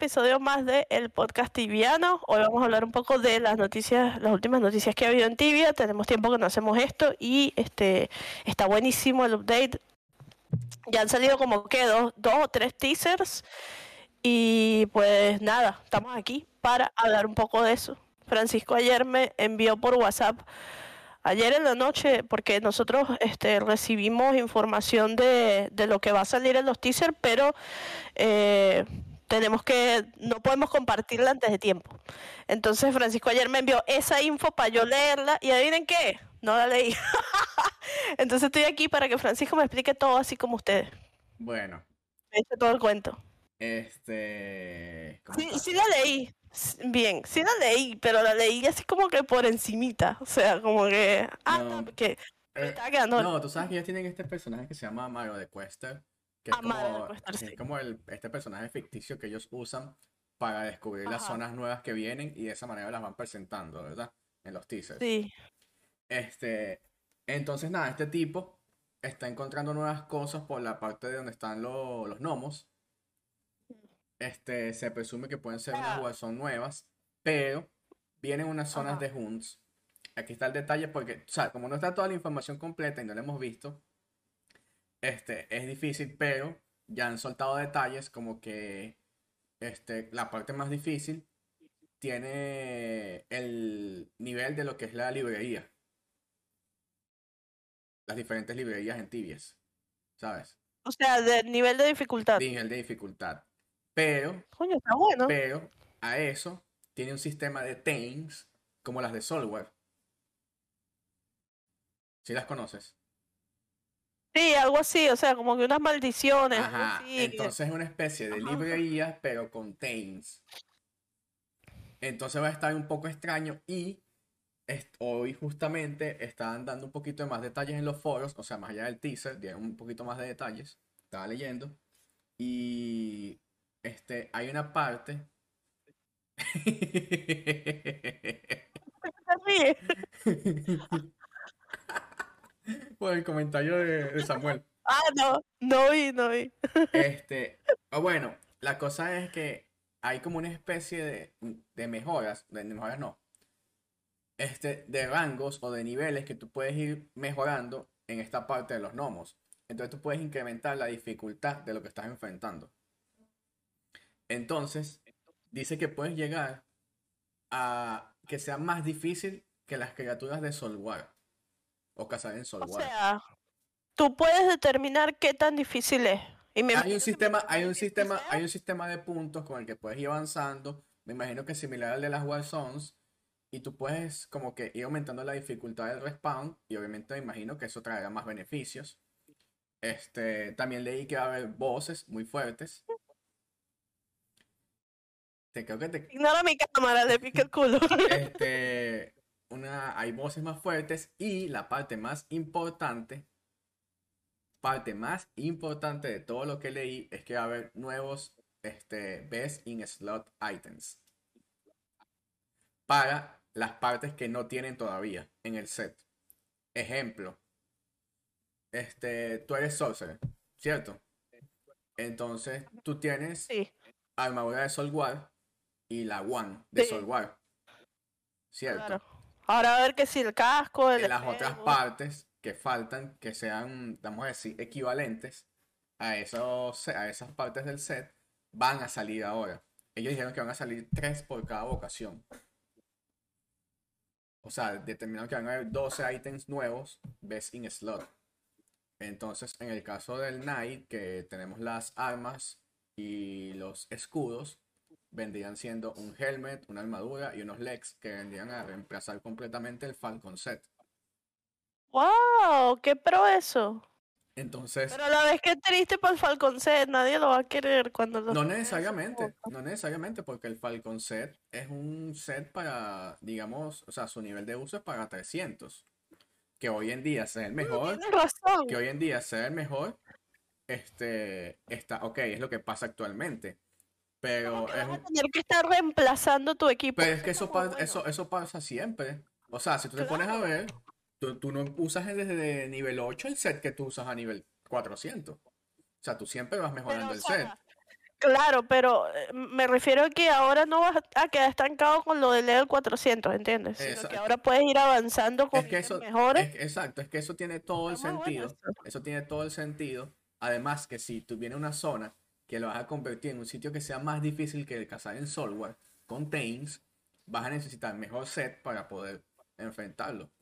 episodio más de El Podcast Tibiano. Hoy vamos a hablar un poco de las noticias, las últimas noticias que ha habido en Tibia. Tenemos tiempo que no hacemos esto y este está buenísimo el update. Ya han salido como que dos, dos o tres teasers y pues nada, estamos aquí para hablar un poco de eso. Francisco ayer me envió por WhatsApp ayer en la noche, porque nosotros este, recibimos información de, de, lo que va a salir en los teasers, pero eh, tenemos que, no podemos compartirla antes de tiempo. Entonces Francisco ayer me envió esa info para yo leerla y adivinen qué, no la leí. Entonces estoy aquí para que Francisco me explique todo así como ustedes. Bueno. Me eche todo el cuento. Este... Sí, sí la leí. Bien, sí la leí, pero la leí así como que por encimita. O sea, como que. Ah, no, que me Eh, estaba quedando. no, tú sabes que ellos tienen este personaje que se llama Mario de Quester, que es como, es el, este personaje ficticio que ellos usan para descubrir las zonas nuevas que vienen y de esa manera las van presentando, ¿verdad? En los teasers. Sí. Este, entonces nada, este tipo está encontrando nuevas cosas por la parte de donde están lo- los gnomos. Este, se presume que pueden ser unas. Warzone nuevas, pero vienen unas zonas Ajá. de hunts. Aquí está el detalle porque, o sea, como no está toda la información completa y no la hemos visto, este, es difícil, pero ya han soltado detalles como que este, la parte más difícil tiene el nivel de lo que es la librería. Las diferentes librerías en tibias, ¿sabes? O sea, de nivel de dificultad. Nivel de dificultad. Pero, Coño, está bueno. pero, a eso tiene un sistema de tames como las de Software. ¿Sí las conoces? Sí, algo así, o sea, como que unas maldiciones. Ajá, así, entonces es una especie de librería, pero con tames. Entonces va a estar un poco extraño y hoy justamente estaban dando un poquito de más detalles en los foros, o sea, más allá del teaser, dieron un poquito más de detalles. Estaba leyendo y este, hay una parte. Por el comentario de, de Samuel. Ah, no, no vi, no vi. Este, bueno, la cosa es que hay como una especie de, de mejoras, de mejoras no, este, de rangos o de niveles que tú puedes ir mejorando en esta parte de los gnomos. Entonces tú puedes incrementar la dificultad de lo que estás enfrentando. Entonces, dice que puedes llegar a que sea más difícil que las criaturas de Solwar o cazar en O Solwar. sea, tú puedes determinar qué tan difícil es. Y me Hay un sistema, hay un sistema, hay un sistema de puntos con el que puedes ir avanzando. Me imagino que es similar al de las Warzones. Y tú puedes como que ir aumentando la dificultad del respawn. Y obviamente me imagino que eso traerá más beneficios. Este, también leí que va a haber voces muy fuertes. Te creo que te, Ignora mi cámara, le pica el culo. este, una, hay voces más fuertes y la parte más importante, parte más importante de todo lo que leí es que va a haber nuevos este, Best in Slot items para las partes que no tienen todavía en el set. Ejemplo, este, tú eres Sorcerer, ¿cierto? Entonces tú tienes Sí, armadura de Solwar y la One de Sí. Solwar. ¿Cierto? claro. Ahora a ver que si el casco, el En las otras partes que faltan, que sean, vamos a decir, equivalentes a, esos, a esas partes del set, van a salir ahora. Ellos dijeron que van a salir tres por cada vocación. O sea, determinaron que van a haber 12 ítems nuevos, best in slot. Entonces, en el caso del Knight, que tenemos las armas y los escudos, vendrían siendo un helmet, una armadura y unos legs que vendrían a reemplazar completamente el Falcon set. ¡Wow! ¡Qué pro eso! Entonces, Pero a la vez que triste para el Falcon Set, nadie lo va a querer cuando lo no necesariamente, no necesariamente, porque el Falcon set es un set para, digamos, o sea, su nivel de uso es para 300. Que hoy en día sea el mejor, Tienes razón. que hoy en día sea el mejor, este, está, ok, es lo que pasa actualmente. Pero es, vas a tener que estar reemplazando tu equipo. pero es que eso, Como pa- juego. eso, eso pasa siempre. O sea, si tú te pones a ver, tú, tú no usas desde nivel 8 el set que tú usas a nivel 400. O sea, tú siempre vas Pero, mejorando el set. Claro, pero eh, me refiero a que ahora no vas a quedar estancado con lo del level 400, ¿entiendes? Sino que ahora puedes ir avanzando con es que eso, mejores. exacto, es que eso tiene todo el sentido. eso tiene todo el sentido. Además que si tú vienes una zona que lo vas a convertir en un sitio que sea más difícil que cazar en software, con Tames, vas a necesitar mejor set para poder enfrentarlo.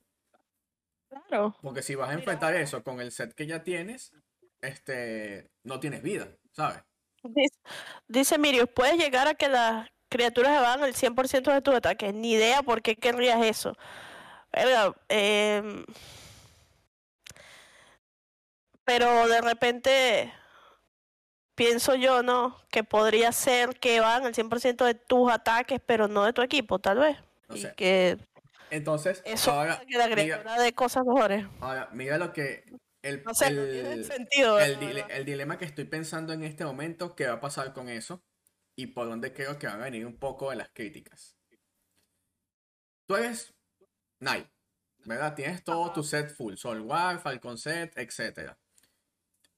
Claro. Porque si vas a enfrentar eso con el set que ya tienes, este, no tienes vida, ¿sabes? Dice, Mirius, puedes llegar a que las criaturas evadan el 100% de tu ataque. Ni idea por qué querrías eso. Em, pero de repente pienso yo, ¿no? Que podría ser que van el 100% de tus ataques, pero no de tu equipo, tal vez. y que entonces, eso ahora, que la criatura de cosas mejores. Ahora, mira lo que el, el, dilema que estoy pensando en este momento, qué va a pasar con eso y por dónde creo que van a venir un poco de las críticas. Tú eres Knight, ¿verdad? Tienes todo tu set full, War, Falcon set, etc.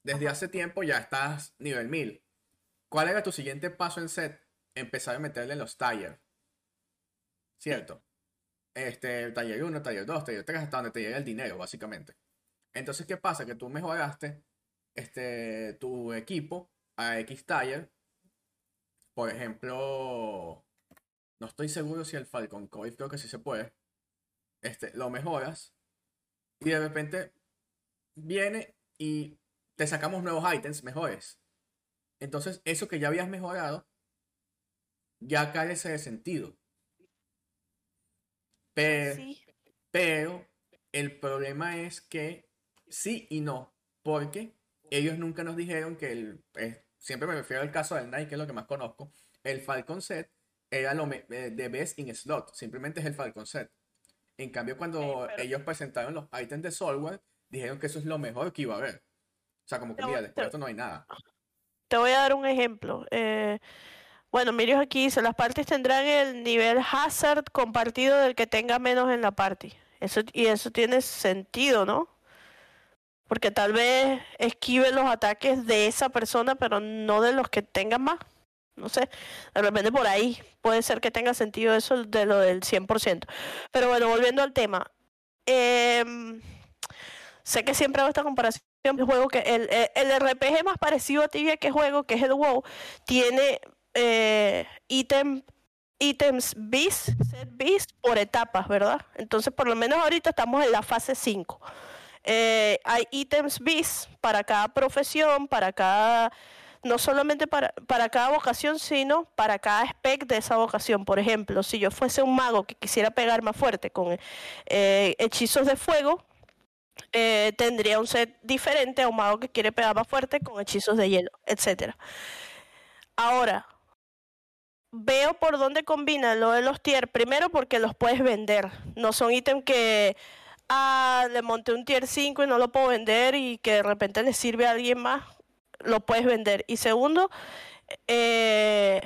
Desde hace tiempo ya estás nivel 1000. ¿Cuál era tu siguiente paso en set? Empezar a meterle los tires. ¿Cierto? Este, taller 1, taller 2, taller 3, hasta donde te llega el dinero, básicamente. Entonces, ¿qué pasa? Que tú mejoraste este, tu equipo a X Tire. Por ejemplo, no estoy seguro si el Falcon Coil, creo que sí se puede. Este, lo mejoras y de repente viene y te sacamos nuevos ítems mejores. Entonces, eso que ya habías mejorado ya carece de sentido. Pero, pero el problema es que sí y no, porque ellos nunca nos dijeron que el, siempre me refiero al caso del Nike, que es lo que más conozco, el Falcon Set era lo eh, de best in slot, simplemente es el Falcon Set. En cambio, cuando ellos presentaron los ítems de software, dijeron que eso es lo mejor que iba a haber. O sea, como que mira, después de esto no hay nada. Te voy a dar un ejemplo. Eh, bueno, Mirios aquí dice, las parties tendrán el nivel hazard compartido del que tenga menos en la party. Eso, y eso tiene sentido, ¿no? Porque tal vez esquive los ataques de esa persona, pero no de los que tengan más. No sé, de repente por ahí puede ser que tenga sentido eso de lo del 100%. Pero bueno, volviendo al tema. Em, sé que siempre hago esta comparación. El juego que el, el, RPG más parecido a Tibia que juego, que es el WoW, tiene eh, ítem, ítems bis, set bis por etapas, ¿verdad? Entonces, por lo menos ahorita estamos en la fase 5. Eh, hay ítems bis para cada profesión, para cada, no solamente para, para cada vocación, sino para cada spec de esa vocación. Por ejemplo, si yo fuese un mago que quisiera pegar más fuerte con eh, hechizos de fuego, eh, tendría un set diferente a un mago que quiere pegar más fuerte con hechizos de hielo, etc. Ahora, veo por dónde combina lo de los tier. Primero porque los puedes vender. No son ítems que ah, le monté un tier 5 y no lo puedo vender y que de repente le sirve a alguien más. Lo puedes vender. Y segundo, eh,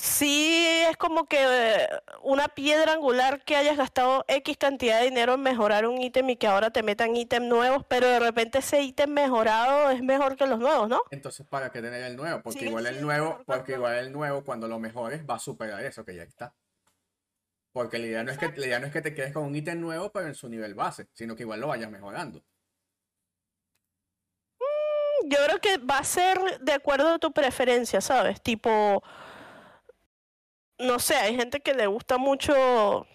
sí es como que eh, una piedra angular que hayas gastado X cantidad de dinero en mejorar un ítem y que ahora te metan ítems nuevos, pero de repente ese ítem mejorado es mejor que los nuevos, ¿no? Entonces, ¿para qué tener el nuevo? Porque igual el nuevo, porque igual el nuevo cuando lo mejores va a superar eso que ya está. Porque la idea no es que, la idea no es que te quedes con un ítem nuevo, pero en su nivel base, sino que igual lo vayas mejorando. Mm, yo creo que va a ser de acuerdo a tu preferencia, ¿sabes? Tipo, no sé, hay gente que le gusta mucho,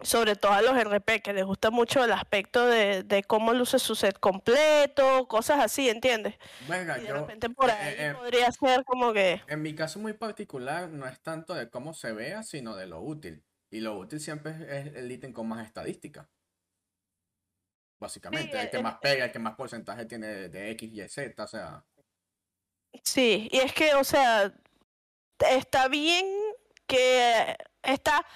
sobre todo a los RP, que les gusta mucho el aspecto de, cómo luce su set completo, cosas así, ¿entiendes? Venga, de repente por ahí eh, eh, podría ser como que... En mi caso muy particular, no es tanto de cómo se vea, sino de lo útil. Y lo útil siempre es el ítem con más estadística. Básicamente, el que más pega, el que más porcentaje tiene de, de X, Y, Z, o sea... Sí, y es que, o sea, está bien que está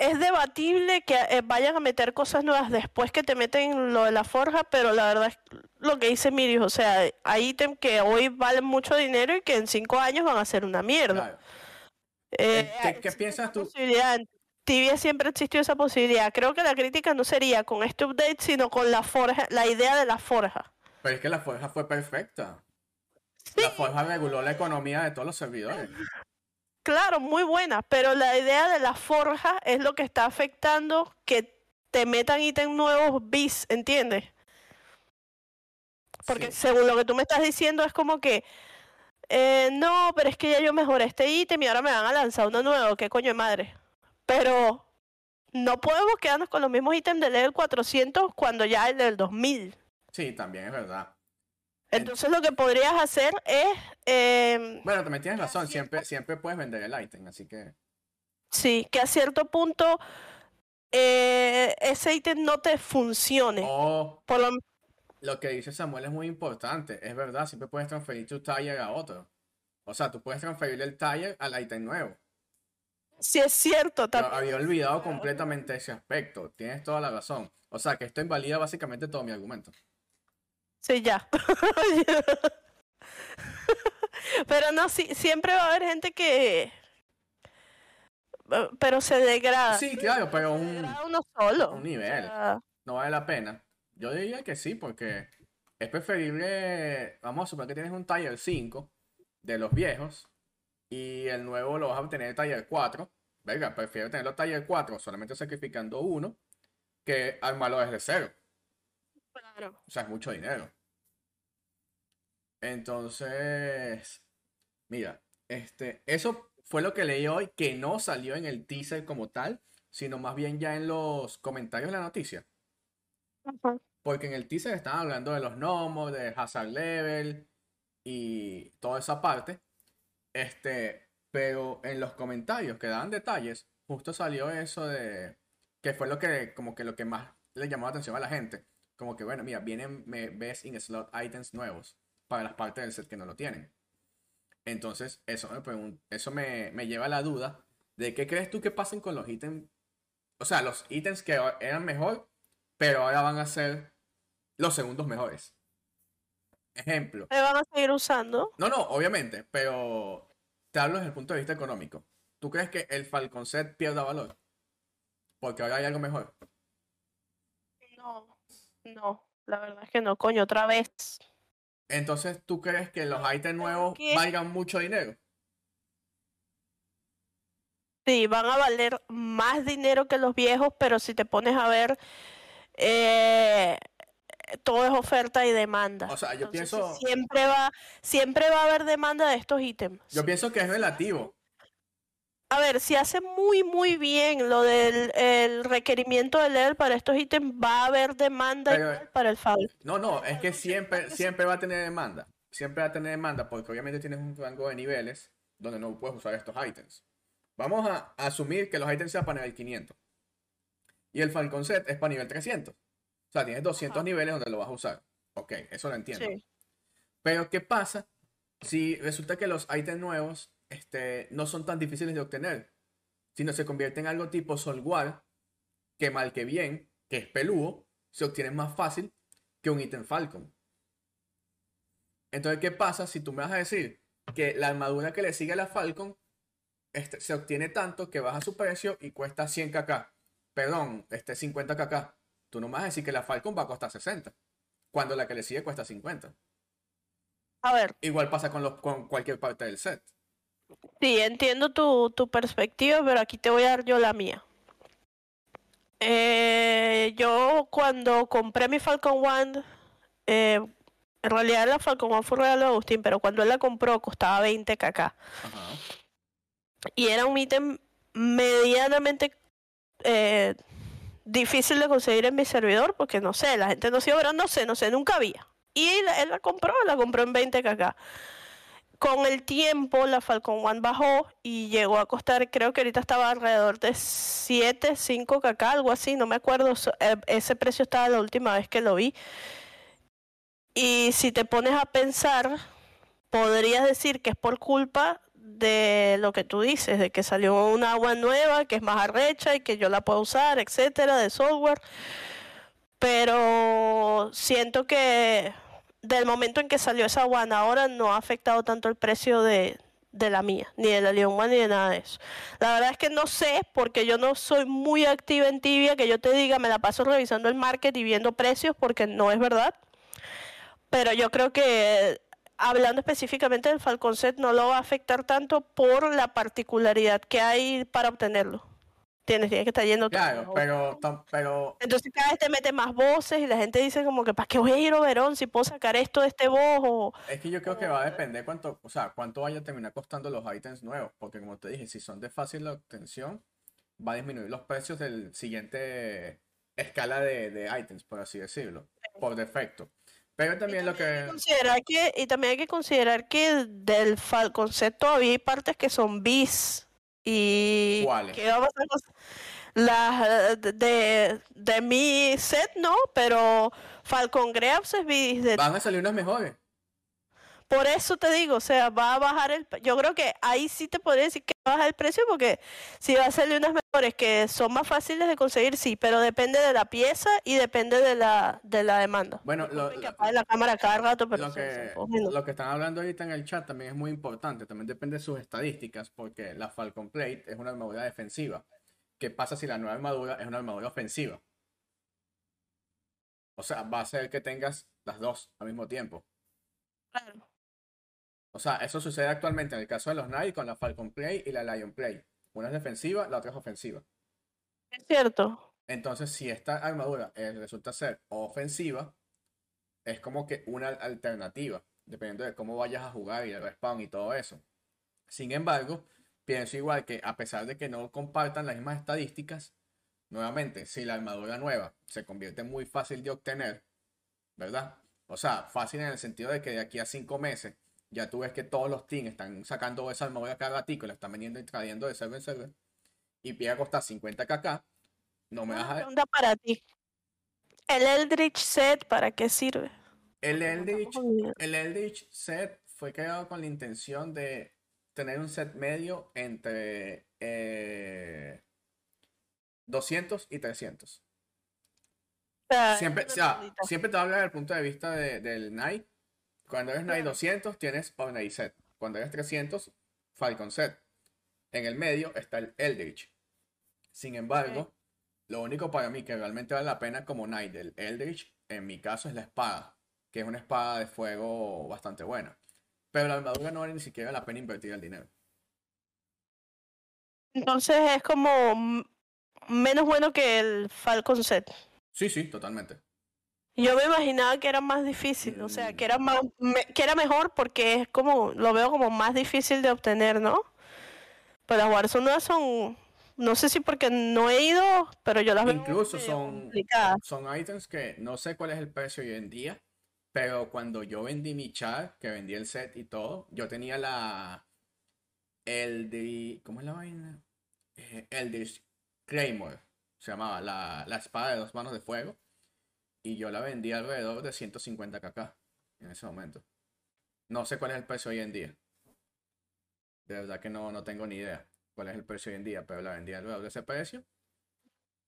es debatible que eh, vayan a meter cosas nuevas después que te meten lo de la forja, pero la verdad es lo que dice Miri, o sea, hay ítems que hoy valen mucho dinero y que en cinco años van a ser una mierda. Eh, ¿Qué, piensas tú? Tibia siempre existió esa posibilidad. Creo que la crítica no sería con este update, sino con la forja, la idea de la forja. Pero es que la forja fue perfecta. La forja reguló la economía de todos los servidores. Claro, muy buena, pero la idea de la forja es lo que está afectando que te metan ítems nuevos bis, ¿entiendes? Porque según lo que tú me estás diciendo es como que, eh, no, pero es que ya yo mejoré este ítem y ahora me van a lanzar uno nuevo, qué coño de madre. Pero no podemos quedarnos con los mismos ítems del level 400 cuando ya el del 2000. Sí, también es verdad. Entonces lo que podrías hacer es... Eh, bueno, también tienes razón, siempre, siempre puedes vender el ítem, así que... Sí, que a cierto punto eh, ese ítem no te funcione. Oh, lo... que dice Samuel es muy importante, es verdad, siempre puedes transferir tu taller a otro. O sea, tú puedes transferir el taller al ítem nuevo. Sí, es cierto. También. había olvidado completamente ese aspecto, tienes toda la razón. O sea, que esto invalida básicamente todo mi argumento. Sí, ya. Pero no, sí, siempre va a haber gente que. Pero se degrada. Sí, claro, pero un. Uno solo. Un nivel. No vale la pena. Yo diría que sí, porque es preferible. Vamos a suponer que tienes un taller 5 de los viejos y el nuevo lo vas a obtener taller 4. Venga, prefiero tenerlo taller 4 solamente sacrificando uno que armarlo desde cero. O sea, es mucho dinero. Entonces, mira, este, eso fue lo que leí hoy, que no salió en el teaser como tal, sino más bien ya en los comentarios de la noticia. Porque en el teaser estaban hablando de los gnomos, de hazard level y toda esa parte. Este, pero en los comentarios que daban detalles, justo salió eso de que fue lo que como que lo que más le llamó la atención a la gente como que, bueno, mira, vienen ves in slot items nuevos para las partes del set que no lo tienen. Entonces, eso me, eso me, lleva a la duda de qué crees tú que pasen con los ítems. O sea, los ítems que eran mejor, pero ahora van a ser los segundos mejores. Ejemplo. ¿Se van a seguir usando? No, no, obviamente, pero te hablo desde el punto de vista económico. ¿Tú crees que el Falcon Set pierda valor? Porque ahora hay algo mejor. No. La verdad es que no, coño, otra vez. Entonces, ¿tú crees que los ítems nuevos valgan mucho dinero? Sí, van a valer más dinero que los viejos, pero si te pones a ver, eh, todo es oferta y demanda. O sea, yo pienso... Siempre va, siempre va a haber demanda de estos ítems. Yo pienso que es relativo a ver, si hace muy, muy bien lo del el requerimiento de leer para estos ítems, va a haber demanda para el FAL. No, no, es que siempre, siempre va a tener demanda. Siempre va a tener demanda porque obviamente tienes un rango de niveles donde no puedes usar estos ítems. Vamos a, asumir que los ítems sean para nivel 500. Y el Falcon Set es para nivel 300. O sea, tienes 200 niveles donde lo vas a usar. Ok, eso lo entiendo. Pero, ¿qué pasa si resulta que los ítems nuevos este, no son tan difíciles de obtener, sino se convierte en algo tipo Solwar, que mal que bien, que es peludo, se obtiene más fácil que un ítem Falcon. Entonces, ¿qué pasa si tú me vas a decir que la armadura que le sigue a la Falcon este, se obtiene tanto que baja su precio y cuesta 100 kk? Perdón, este 50 kk. Tú no me vas a decir que la Falcon va a costar 60, cuando la que le sigue cuesta 50. A ver. Igual pasa con, los, con cualquier parte del set. Sí, entiendo tu, perspectiva, pero aquí te voy a dar yo la mía. Eh, yo cuando compré mi Falcon One, eh, en realidad la Falcon One fue un regalo de Agustín, pero cuando él la compró costaba 20 kk. Y era un ítem medianamente eh, difícil de conseguir en mi servidor, porque no sé, la gente no se pero no sé, no sé, nunca había. Y él, él la compró, la compró en 20 kk con el tiempo la Falcon One bajó y llegó a costar, creo que ahorita estaba alrededor de 7, 5 kk, algo así, no me acuerdo, eh, ese precio estaba la última vez que lo vi. Y si te pones a pensar, podrías decir que es por culpa de lo que tú dices, de que salió una agua nueva, que es más arrecha y que yo la puedo usar, etcétera, de software. Pero siento que del momento en que salió esa One ahora no ha afectado tanto el precio de, la mía, ni de la Leon One, ni de nada de eso. La verdad es que no sé, porque yo no soy muy activa en Tibia, que yo te diga, me la paso revisando el market y viendo precios, porque no es verdad. Pero yo creo que hablando específicamente del Falcon Set, no lo va a afectar tanto por la particularidad que hay para obtenerlo. Tienes, tienes que estar yendo todo Claro, a pero, tam- pero Entonces cada vez te mete más voces y la gente dice como que ¿para qué voy a ir a Oberón si puedo sacar esto de este voz? O... es que yo creo que va a depender cuánto, o sea, cuánto vaya a terminar costando los ítems nuevos, porque como te dije, si son de fácil obtención, va a disminuir los precios del siguiente escala de, de ítems, por así decirlo, por defecto. Pero también lo hay que... considerar que, y también hay que considerar que del todavía hay partes que son bis. Y ¿Cuáles? que a las de, de mi set no, pero Falcon Grabs es de Van a salir unas mejores. Por eso te digo, o sea, va a bajar el... Yo creo que ahí sí te podría decir que va a bajar el precio porque si va a salir unas mejores que son más fáciles de conseguir, sí, pero depende de la pieza y depende de la, de la demanda. Bueno, lo, lo- la cámara cada rato, pero lo que, lo están hablando ahorita en el chat también es muy importante, también depende de sus estadísticas, porque la Falcon Plate es una armadura defensiva. ¿Qué pasa si la nueva armadura es una armadura ofensiva? O sea, va a ser que tengas las dos al mismo tiempo. Claro. O sea, eso sucede actualmente en el caso de los Knights con la Falcon Plate y la Lion Plate. Una es defensiva, la otra es ofensiva. Es cierto. Entonces, si esta armadura eh, resulta ser ofensiva, es como que una alternativa, dependiendo de cómo vayas a jugar y el respawn y todo eso. Sin embargo, pienso igual que a pesar de que no compartan las mismas estadísticas, nuevamente, si la armadura nueva se convierte muy fácil de obtener, ¿verdad? O sea, fácil en el sentido de que de aquí a cinco meses ya tú ves que todos los teams están sacando esa armadura cada ratico, la están vendiendo y trayendo de server en server, y pide a costar 50 kk, no me Una vas a... pregunta para ti. ¿El Eldritch Set para qué sirve? El Eldritch, el Eldritch set fue creado con la intención de tener un set medio entre eh, 200 y 300. O sea, Siempre, o sea, siempre te habla desde el punto de vista de- del Knight. Cuando eres Knight 200 tienes Omni set. Cuando eres 300, Falcon set. En el medio está el Eldritch. Sin embargo, lo único para mí que realmente vale la pena como Knight del Eldritch, en mi caso, es la espada, que es una espada de fuego bastante buena. Pero la armadura no vale ni siquiera la pena invertir el dinero. Entonces es como menos bueno que el Falcon Set. Sí, sí, totalmente. Yo me imaginaba que era más difícil, o sea, que era más, me- que era mejor porque es como, lo veo como más difícil de obtener, ¿no? Pero las Warzone nuevas son, no sé si porque no he ido, pero yo las veo Incluso son- complicadas. Son ítems que no sé cuál es el precio hoy en día, pero cuando yo vendí mi char, que vendí el set y todo, yo tenía la. El de. ¿Cómo es la vaina? Eh, el de Claymore. Se llamaba la, la espada de dos manos de fuego. Y yo la vendí alrededor de 150 kk en ese momento. No sé cuál es el precio hoy en día. De verdad que no, no tengo ni idea cuál es el precio hoy en día, pero la vendí alrededor de ese precio.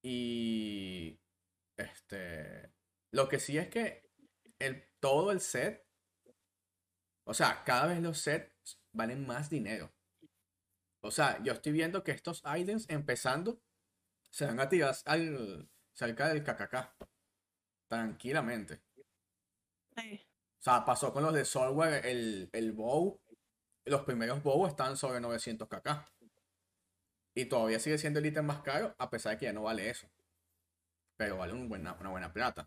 Y este, lo que sí es que el, todo el set, o sea, cada vez los sets valen más dinero. O sea, yo estoy viendo que estos items empezando se van a tirar al, cerca del KKK. Tranquilamente. Sí. O sea, pasó con los de software, el, el bow. Los primeros bow están sobre 900 kk. Y todavía sigue siendo el ítem más caro, a pesar de que ya no vale eso. Pero vale un buena, una buena plata.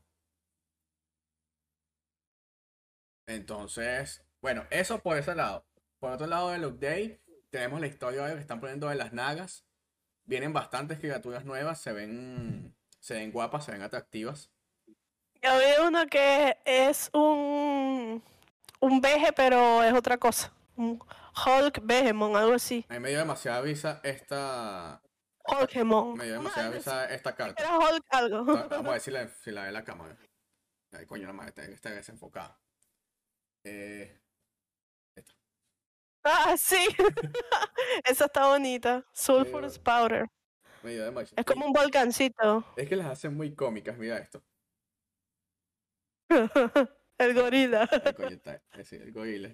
Entonces, bueno, eso por ese lado. Por otro lado del update, tenemos la historia que están poniendo de las nagas. Vienen bastantes criaturas nuevas, se ven, se ven guapas, se ven atractivas. Yo vi uno que es un, un veje, pero es otra cosa. Un Hulk Behemoth, algo así. A mí me dio demasiada risa esta, Hulkemon. Me dio demasiada risa esta carta. Era Hulk algo. Va- Vamos a ver si la, si la ve la cámara. Ay, coño, la madre, está, está desenfocada. Eh, Ah, sí. Esa está bonita. Sulfurous Powder. me dio demasiado. Es como un volcancito. Es que las hacen muy cómicas, mira esto. El gorila. Ay, coño, está, es decir, el gorila.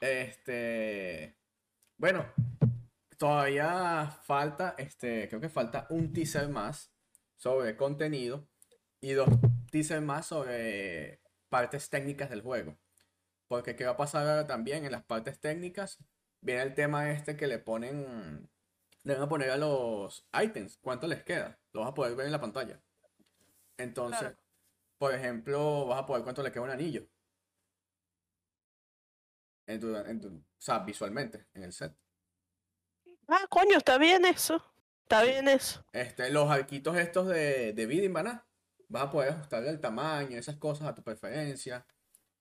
Este. Bueno, todavía falta, este, creo que falta un teaser más sobre contenido y dos teasers más sobre partes técnicas del juego. Porque qué va a pasar ahora también en las partes técnicas, viene el tema este que le ponen, le van a poner a los ítems, cuánto les queda, lo vas a poder ver en la pantalla. Entonces, Claro. por ejemplo, vas a poder cuánto le queda un anillo. En tu- en tu- o sea, visualmente, en el set. Ah, coño, está bien eso. Está bien eso. Este, los arquitos estos de, de bidding van a, vas a poder ajustar el tamaño, esas cosas a tu preferencia.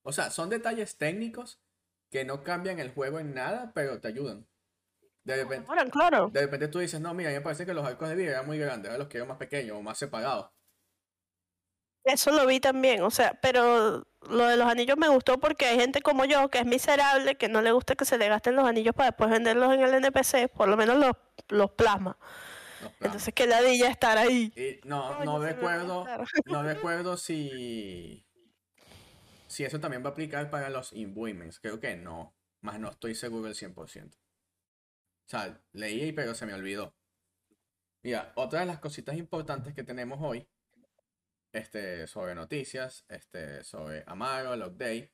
O sea, son detalles técnicos que no cambian el juego en nada, pero te ayudan. De repente, Bueno, claro. de repente tú dices, no, mira, a mí me parece que los arcos de vida eran muy grandes, ahora los quiero más pequeños o más separados. Eso lo vi también, o sea, pero lo de los anillos me gustó porque hay gente como yo que es miserable, que no le gusta que se le gasten los anillos para después venderlos en el NPC, por lo menos los, los plasma. Entonces, que ladilla estar ahí. Y no, no recuerdo, no recuerdo si, si eso también va a aplicar para los imbuements. Creo que no, más no estoy seguro del 100%. O sea, leí, pero se me olvidó. Mira, otra de las cositas importantes que tenemos hoy, este, sobre noticias, este, sobre Amaro, el update,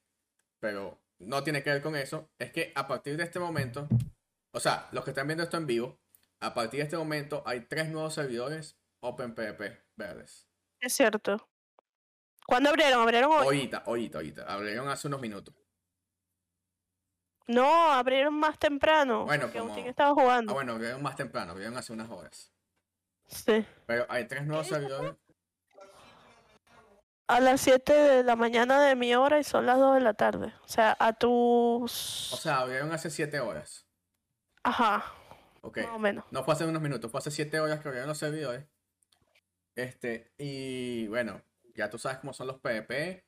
pero no tiene que ver con eso, es que a partir de este momento, o sea, los que están viendo esto en vivo, a partir de este momento hay tres nuevos servidores OpenPP verdes. Es cierto. ¿Cuándo abrieron? ¿Abrieron hoy? Ahorita, ahorita, ahorita. Abrieron hace unos minutos. No, abrieron más temprano. Bueno, porque como- estaba jugando. Ah, bueno, abrieron más temprano, abrieron hace unas horas. Sí. Pero hay tres nuevos servidores. A las 7 de la mañana de mi hora y son las 2 de la tarde. O sea, a tus... O sea, abrieron hace siete horas. Ajá, Ok. más o menos. No fue hace unos minutos, fue hace siete horas que abrieron los servidores. Este, y bueno, ya tú sabes cómo son los PvP.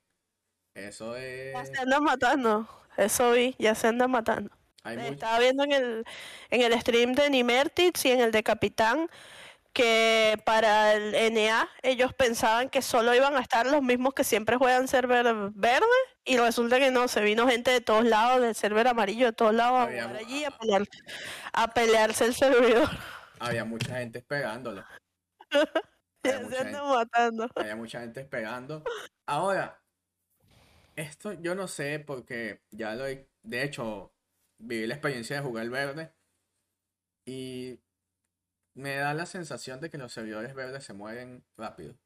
Eso es. Ya se andan matando. Eso vi, ya se andan matando. Hay Estaba viendo en el, en el stream de Nimertix y en el de Capitán que para el NA ellos pensaban que solo iban a estar los mismos que siempre juegan server verde y resulta que no, se vino gente de todos lados, del server amarillo de todos lados a jugar allí a pelear, a pelearse el servidor. Había mucha gente esperándolo. Ya Había mucha, gente, matando. había mucha gente esperando. Ahora, esto yo no sé porque ya lo he. De hecho, viví la experiencia de jugar verde. Y me da la sensación de que los servidores verdes se mueren rápido.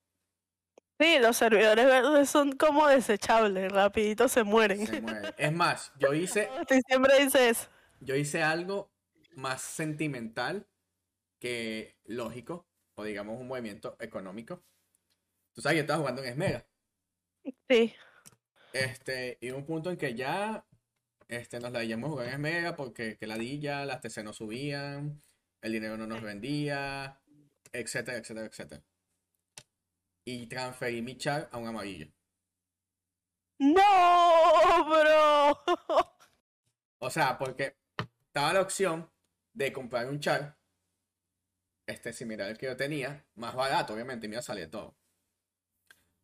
Sí, los servidores verdes son como desechables, rapidito se mueren. Se mueren. Es más, yo hice, Agustín siempre dice eso. yo hice algo más sentimental que lógico, o digamos un movimiento económico. Tú sabes, yo estaba jugando en Esmega. Sí. Este, y un punto en que ya este, nos la íbamos a jugar en Esmega porque que la dilla, las TC no subían, el dinero no nos vendía, etcétera, etcétera, etcétera. Y transferí mi char a un amarillo. No, bro. O sea, porque estaba la opción de comprar un char, este similar al que yo tenía, más barato, obviamente, y me iba a salir todo.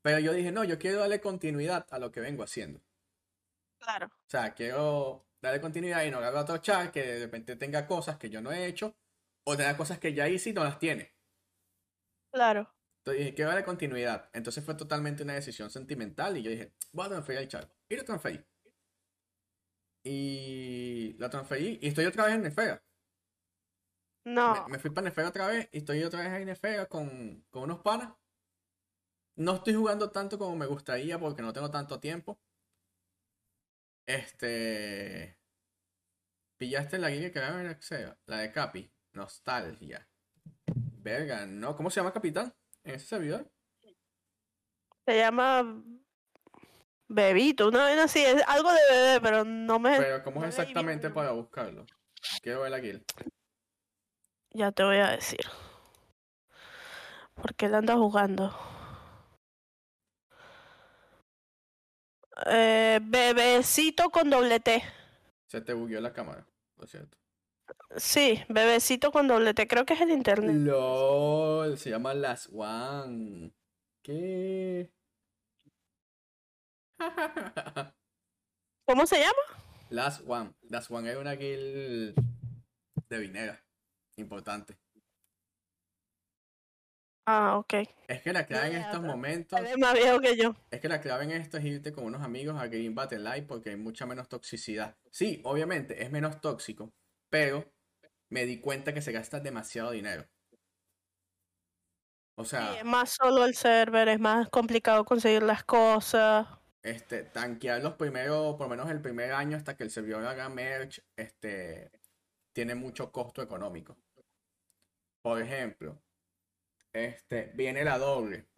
Pero yo dije, no, yo quiero darle continuidad a lo que vengo haciendo. Claro. O sea, quiero darle continuidad y no agarrar otro char que de repente tenga cosas que yo no he hecho, o tenga cosas que ya hice y no las tiene. Claro. Entonces dije, quiero darle continuidad. Entonces fue totalmente una decisión sentimental y yo dije, voy a transferir el char. Y lo transferí. Y lo transferí y estoy otra vez en Nefera. No. Me, me fui para Nefera otra vez y estoy otra vez en Nefera con, con unos panas. No estoy jugando tanto como me gustaría porque no tengo tanto tiempo. Este. ¿Pillaste la guía que era? La de Capi. Nostalgia. Verga, ¿no? ¿Cómo se llama Capitán? En ese servidor. Se llama Bebito, una vez así, es algo de bebé, pero no me. Pero ¿cómo es exactamente para buscarlo? Quiero ver la. Ya te voy a decir. Porque él anda jugando. Eh, bebecito con doble T. Se te bugueó la cámara, por cierto. Sí, bebecito con doble T. Creo que es el internet. LOL, se llama Last One. ¿Qué? ¿Cómo se llama? Last One. Last One es una guild de vinera. Importante. Ah, ok. Es que la clave en estos momentos, Eres más viejo que yo. es que la clave en esto es irte con unos amigos a Green Battle Live porque hay mucha menos toxicidad. Sí, obviamente es menos tóxico, pero me di cuenta que se gasta demasiado dinero. O Sí, sea, es más solo el server, es más complicado conseguir las cosas. este, tanquear los primeros, por lo menos el primer año hasta que el servidor haga merge, este, tiene mucho costo económico. Por ejemplo, este, viene la doble.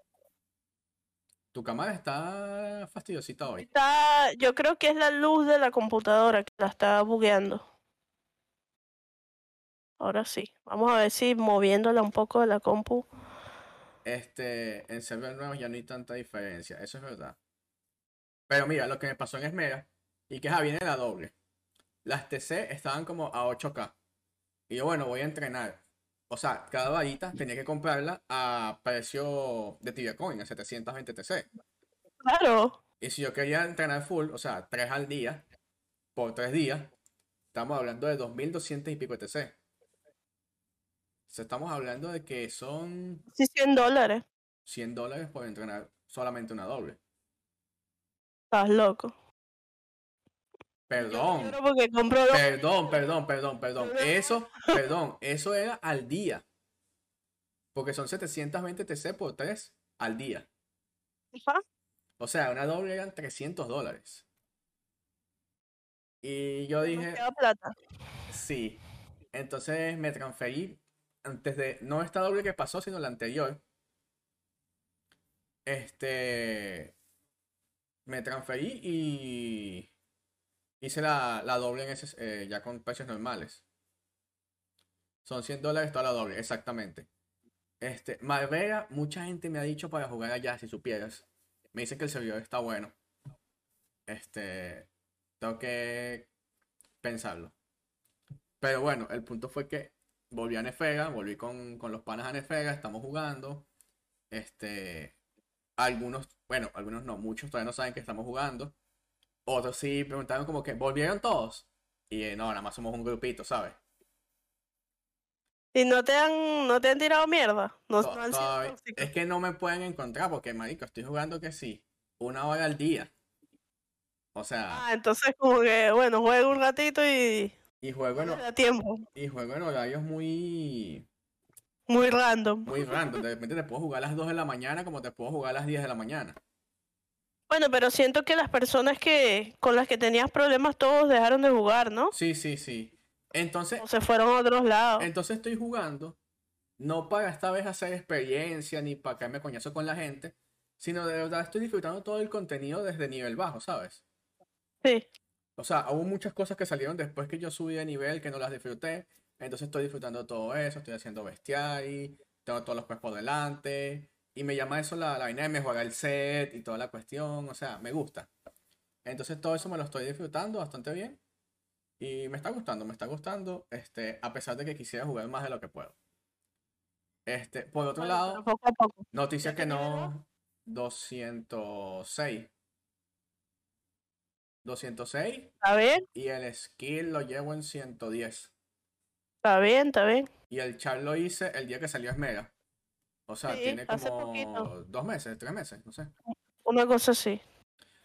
Tu cámara está fastidiosita hoy. Está, yo creo que es la luz de la computadora que la está bugueando. Ahora sí. Vamos a ver si moviéndola un poco de la compu. Este, en server nuevos ya no hay tanta diferencia, eso es verdad. Pero mira, lo que me pasó en Esmera, y que ja, viene la doble. Las TC estaban como a 8K. Y yo, bueno, voy a entrenar. O sea, cada varita tenía que comprarla a precio de Tibia Coin, a 720 TC. Claro. Y si yo quería entrenar full, o sea, 3 al día, por 3 días, estamos hablando de 2200 y pico de TC. Sea, estamos hablando de que son Sí, 100 dólares. 100 dólares por entrenar solamente una doble. Estás loco. Perdón, lloro porque compro dos. perdón, perdón, perdón, perdón. Eso, perdón, eso era al día. Porque son 720 TC por 3 al día. Ajá. O sea, una doble eran 300 dólares. Y yo dije, plata. sí. Entonces me transferí antes de, no esta doble que pasó, sino la anterior. Este, me transferí y hice la, la doble en ese, eh, ya con precios normales. Son 100 dólares toda la doble, exactamente. Este, Marbella, mucha gente me ha dicho para jugar allá, si supieras. Me dicen que el servidor está bueno. Este, tengo que pensarlo. Pero bueno, el punto fue que volví a Nefega, volví con, con los panas a Nefega, estamos jugando. Este, algunos, bueno, algunos no, muchos todavía no saben que estamos jugando. Otros sí preguntaron como que, ¿volvieron todos? Y eh, no, nada más somos un grupito, ¿sabes? Y no te han, no te han tirado mierda. No, han sido es que no me pueden encontrar porque, marico, estoy jugando que sí, una hora al día. O sea, Ah, entonces como que, bueno, juego un ratito y y juego en, no tiempo. y juego en horarios muy, Muy random. muy random. De repente te puedo jugar a las 2 de la mañana como te puedo jugar a las 10 de la mañana. Bueno, pero siento que las personas que con las que tenías problemas todos dejaron de jugar, ¿no? Sí, sí, sí. Entonces, O se fueron a otros lados. entonces estoy jugando no para esta vez hacer experiencia ni para caerme coñazo con la gente, sino de verdad estoy disfrutando todo el contenido desde nivel bajo, ¿sabes? Sí. O sea, hubo muchas cosas que salieron después que yo subí de nivel que no las disfruté. Entonces estoy disfrutando todo eso, estoy haciendo bestiari, tengo todos los cuerpos delante. Y me llama eso la, la vaina de mejorar el set y toda la cuestión. O sea, me gusta. Entonces todo eso me lo estoy disfrutando bastante bien. Y me está gustando, me está gustando. Este, a pesar de que quisiera jugar más de lo que puedo. Este, por otro Bueno, lado, poco a poco. noticia ¿Ya que no. 206. 206. Está bien, Y el skill lo llevo en 110. está bien, está bien. Y el char lo hice el día que salió Esmera. O sea, Sí, tiene como dos meses, tres meses, no sé. Una cosa así.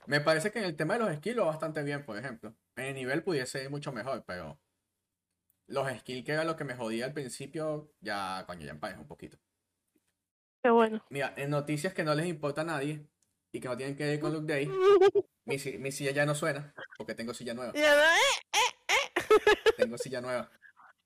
Me parece que en el tema de los skills bastante bien, por ejemplo. En el nivel pudiese ir mucho mejor, pero los skills que era lo que me jodía al principio, ya, coño, ya empañas un poquito. Qué bueno. Mira, en noticias que no les importa a nadie y que no tienen que ver con Look Day, mi, mi silla ya no suena, porque tengo silla nueva. Ya no, eh, Tengo silla nueva.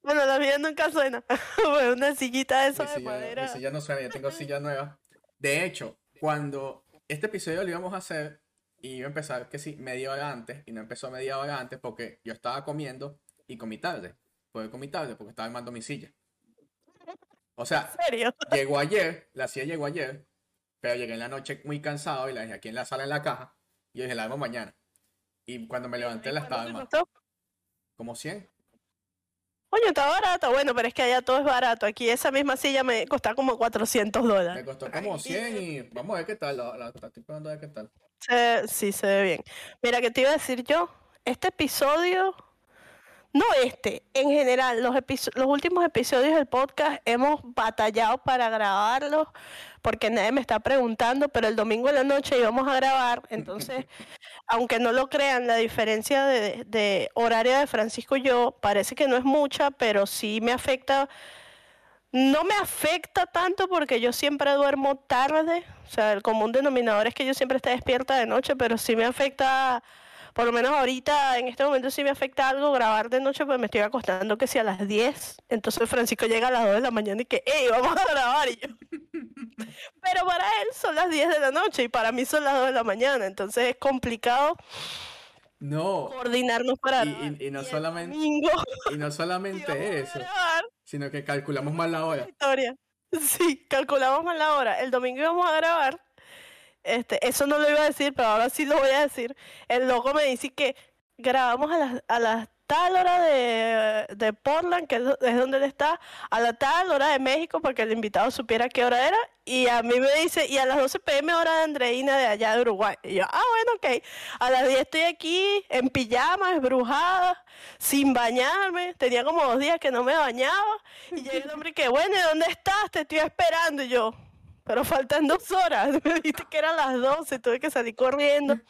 Bueno, la mía nunca suena. Bueno, Una sillita de esa Mi de silla, mi madera. silla no suena, ya tengo silla nueva. De hecho, cuando este episodio lo íbamos a hacer, y iba a empezar que sí, media hora antes, y no empezó media hora antes porque yo estaba comiendo y comí tarde. ¿Por qué comí tarde? Porque estaba armando mi silla. O sea, ¿En serio? llegó ayer, la silla llegó ayer, pero llegué en la noche muy cansado y la dejé aquí en la sala en la caja, y yo dije, la armo mañana. Y cuando me levanté la ¿Y cuánto estaba costó? Como 100. Coño, está barato. Bueno, pero es que allá todo es barato. Aquí esa misma silla me costaba como 400 Me dólares. costó como 100 y vamos a ver qué tal. La, la- estoy probando a ver qué tal. Se- sí, se ve bien. Mira, que te iba a decir yo, este episodio no este, en general, los, los últimos episodios del podcast hemos batallado para grabarlos porque nadie me está preguntando, pero el domingo en la noche íbamos a grabar, entonces, aunque no lo crean, la diferencia de, de horario de Francisco y yo parece que no es mucha, pero sí me afecta. No me afecta tanto porque yo siempre duermo tarde, o sea, el común denominador es que yo siempre esté despierta de noche, pero sí me afecta por lo menos ahorita, en este momento sí me afecta algo grabar de noche, pues me estoy acostando que si a las 10, entonces Francisco llega a las 2 de la mañana y que, hey, vamos a grabar. Y yo. Pero para él son las 10 de la noche y para mí son las 2 de la mañana, entonces es complicado. No. Coordinarnos para. Y, y, no solamente. y no solamente eso. Sino que calculamos mal la hora. Historia. Sí, calculamos mal la hora. El domingo íbamos a grabar este, eso no lo iba a decir, pero ahora sí lo voy a decir. El loco me dice que grabamos a las, a las tal hora de, Portland, que es donde él está, a la tal hora de México, porque el invitado supiera qué hora era, y a mí me dice, y a las 12 pm hora de Andreina de allá de Uruguay. Y yo, ah, bueno, ok. A las 10 estoy aquí, en pijama, esbrujada, sin bañarme. Tenía como dos días que no me bañaba. Y llega el hombre que, bueno, ¿y dónde estás? Te estoy esperando. Y yo, pero faltan dos horas. Me dijiste que eran las 12, tuve que salir corriendo.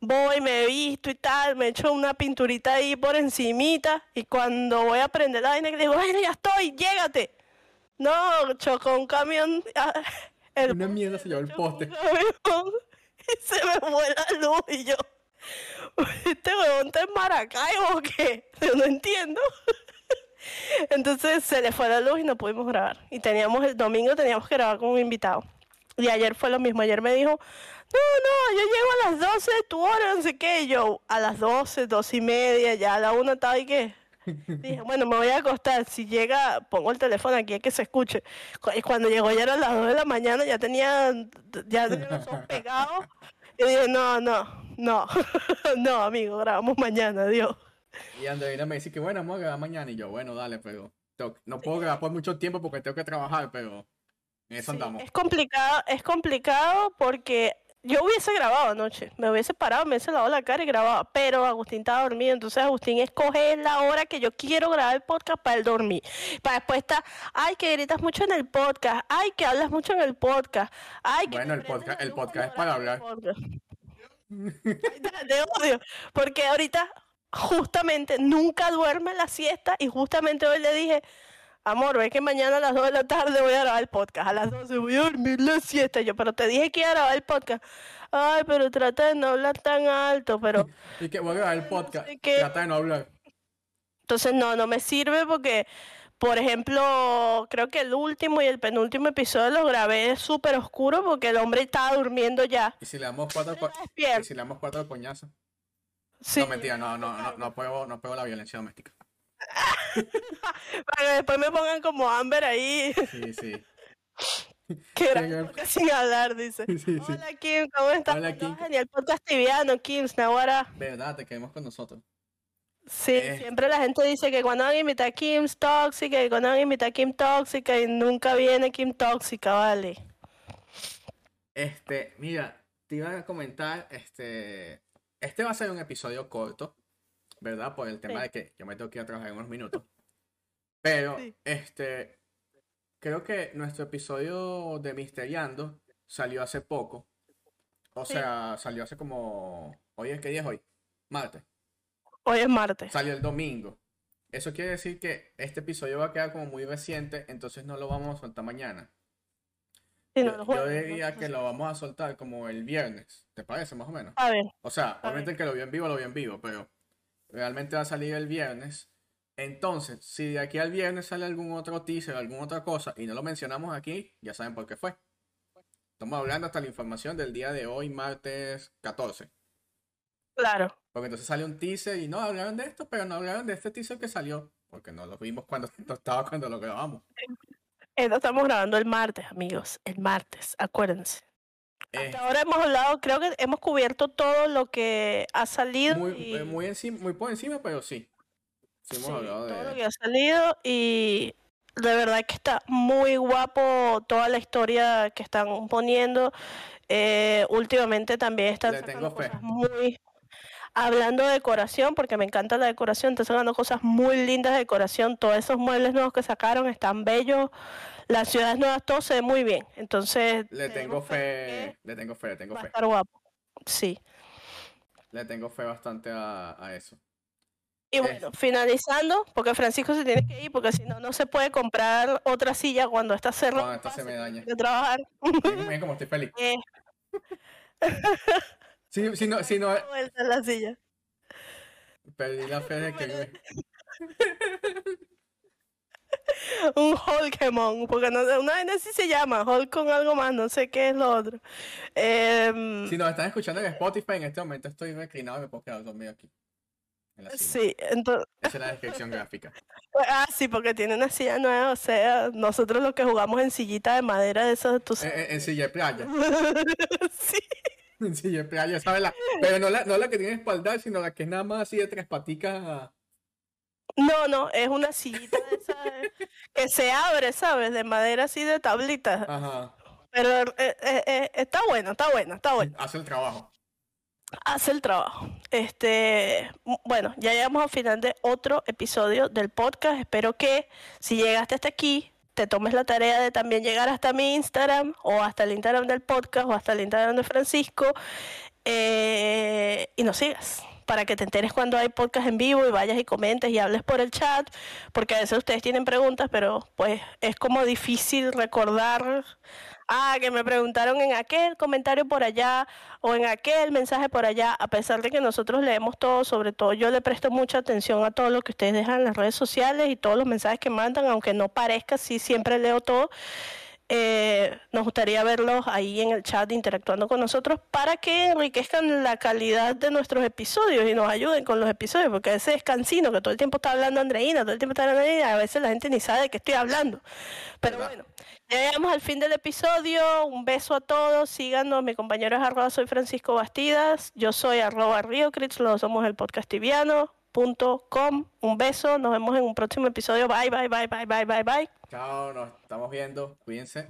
Voy, me he visto y tal, me echo una pinturita ahí por encimita y cuando voy a prender la vaina, digo, bueno, ya estoy, llégate. No, chocó un camión. Ah, una mierda se llevó el poste. y se me fue la luz y yo, ¿este huevón está en Maracaibo o qué? Yo no entiendo. Entonces se le fue la luz y no pudimos grabar. Y teníamos el domingo teníamos que grabar con un invitado. Y ayer fue lo mismo. Ayer me dijo, no, no, yo llego a las 12 de tu hora, no sé qué. Y yo, a las 12, 12 y media, ya a la una estaba ahí que... Dije, bueno, me voy a acostar. Si llega, pongo el teléfono aquí, que se escuche. Y cuando llegó ya eran las 2 de la mañana, ya tenía, ya tenía los ojos pegados. Y dije, no, no, no, no, amigo, grabamos mañana, adiós. Y Andreina me dice que bueno, vamos a grabar mañana. Y yo, bueno, dale, pero no puedo grabar por mucho tiempo porque tengo que trabajar, pero en eso andamos. Es complicado, es complicado porque yo hubiese grabado anoche, me hubiese parado, me hubiese lavado la cara y grababa, pero Agustín estaba dormido, entonces Agustín escoge la hora que yo quiero grabar el podcast para el dormir. Para después estar, ay, que gritas mucho en el podcast, ay, que hablas mucho en el podcast, ay, Bueno, el podcast, el podcast es para hablar. Te odio, porque ahorita justamente nunca duerme la siesta y justamente hoy le dije, amor, ve que mañana a las 2 de la tarde voy a grabar el podcast, a las 12 voy a dormir la siesta. Yo, pero te dije que iba a grabar el podcast. Ay, pero trata de no hablar tan alto, pero... y que voy a grabar el podcast, trata de no hablar. Entonces no, no me sirve porque, por ejemplo, creo que el último y el penúltimo episodio los grabé súper oscuro porque el hombre estaba durmiendo ya. ¿Y si le damos cuatro, ¿Y si le damos cuatro No, mentira, no, no, no, no puedo, no la violencia doméstica. Para que después me pongan como Amber ahí. Sí, sí. Que era sin hablar, dice. Hola Kim, ¿cómo estás? Hola Kim. Genial podcast tibiano, Kim, Nahuara. Verdad, te quedemos con nosotros. Sí, eh. siempre la gente dice que cuando alguien invita a Kim tóxica y cuando alguien invita a Kim tóxica y nunca viene Kim tóxica, vale. Este, mira, te iba a comentar, este, este va a ser un episodio corto, ¿verdad? Por el tema de que yo me tengo que ir a trabajar en unos minutos. Pero, este, creo que nuestro episodio de Misteriando salió hace poco. O sea, salió hace como... ¿Hoy es qué día es hoy? Martes. Hoy es martes. Salió el domingo. Eso quiere decir que este episodio va a quedar como muy reciente, entonces no lo vamos a soltar mañana yo, diría que lo vamos a soltar como el viernes, ¿te parece más o menos? A ver. O sea, obviamente el que lo vio en vivo, lo vio en vivo, pero realmente va a salir el viernes. Entonces, si de aquí al viernes sale algún otro teaser, alguna otra cosa, y no lo mencionamos aquí, ya saben por qué fue. Estamos hablando hasta la información del día de hoy, martes 14. Claro. Porque entonces sale un teaser y no hablaron de esto, pero no hablaron de este teaser que salió, porque no lo vimos cuando estaba cuando lo grabamos. Estamos grabando el martes, amigos. El martes, acuérdense. Hasta eh. ahora hemos hablado, creo que hemos cubierto todo lo que ha salido. Muy, eh, muy, encima, muy por encima, pero sí. Sí, hemos hablado de. Todo lo que ha salido y de verdad que está muy guapo toda la historia que están poniendo. Eh, últimamente también están sacando cosas muy. Hablando de decoración, porque me encanta la decoración, están sacando cosas muy lindas de decoración. Todos esos muebles nuevos que sacaron están bellos. Las ciudades nuevas, todo se ve muy bien. Entonces. Le tengo fe, le tengo fe, le tengo va a fe. estar guapo. Sí. Le tengo fe bastante a, a eso. Y bueno, finalizando, porque Francisco se tiene que ir, porque si no, no se puede comprar otra silla cuando está cerrado. Cuando esta se me daña. De trabajar. Miren miren cómo estoy feliz. Eh, Si, si no, si no, vuelta en la silla. perdí la fe de que me- Un Hulkemon, porque no, una vaina así se llama, Hulk con algo más, no sé qué es lo otro. Em, Si nos están escuchando en Spotify, en este momento estoy reclinado y me puedo quedar dormido aquí. En sí, entonces, Esa es la descripción gráfica. ah, sí, porque tiene una silla nueva, o sea, nosotros lo que jugamos en sillita de madera de esas, tú En, en- en silla de playa. sí, De playa, ¿sabes? La, pero no la, no la que tiene espaldar, sino la que es nada más así de tres paticas. no, no, es una sillita de esas que se abre, ¿sabes? De madera así de tablitas. Ajá. Pero eh, eh, eh, está bueno, está bueno, está bueno. Hace el trabajo. hace el trabajo. Este, bueno, ya llegamos al final de otro episodio del podcast. Espero que si llegaste hasta aquí, te tomes la tarea de también llegar hasta mi Instagram o hasta el Instagram del podcast o hasta el Instagram de Francisco eh, y nos sigas para que te enteres cuando hay podcast en vivo y vayas y comentes y hables por el chat, porque a veces ustedes tienen preguntas, pero pues es como difícil recordar Ah, que me preguntaron en aquel comentario por allá o en aquel mensaje por allá, a pesar de que nosotros leemos todo, sobre todo yo le presto mucha atención a todo lo que ustedes dejan en las redes sociales y todos los mensajes que mandan, aunque no parezca, sí siempre leo todo. Eh, nos gustaría verlos ahí en el chat interactuando con nosotros para que enriquezcan la calidad de nuestros episodios y nos ayuden con los episodios, porque a veces es cansino que todo el tiempo está hablando Andreina, todo el tiempo está hablando Andreina, a veces la gente ni sabe de qué estoy hablando. Pero ¿Verdad? bueno, ya llegamos al fin del episodio. Un beso a todos. Síganos. Mi compañero es arroba soy Francisco Bastidas. Yo soy arroba Riocrits. Lo somos el podcastiviano.com. Un beso. Nos vemos en un próximo episodio. Bye, bye, bye, bye, bye, bye, bye. Chao, nos estamos viendo. Cuídense.